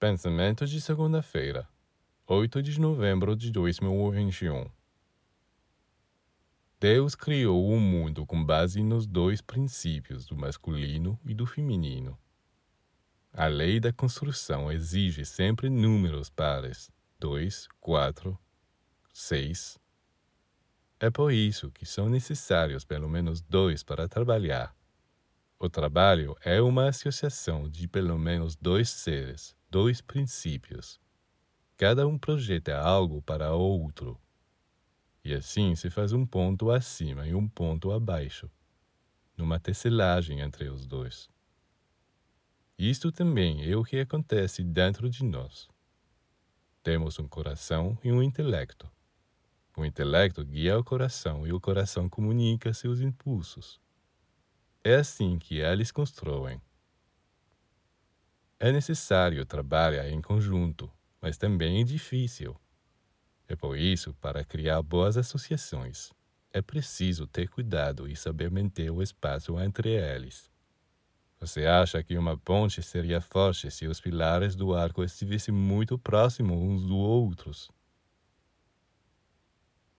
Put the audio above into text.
Pensamento de segunda-feira, 8 de novembro de 2021. Deus criou o mundo com base nos dois princípios do masculino e do feminino. A lei da construção exige sempre números pares: 2, 4, 6. É por isso que são necessários pelo menos dois para trabalhar. O trabalho é uma associação de pelo menos dois seres, dois princípios. Cada um projeta algo para outro. E assim se faz um ponto acima e um ponto abaixo, numa tecelagem entre os dois. Isto também é o que acontece dentro de nós. Temos um coração e um intelecto. O intelecto guia o coração e o coração comunica seus impulsos. É assim que eles constroem. É necessário trabalhar em conjunto, mas também é difícil. É por isso, para criar boas associações, é preciso ter cuidado e saber manter o espaço entre eles. Você acha que uma ponte seria forte se os pilares do arco estivessem muito próximos uns dos outros?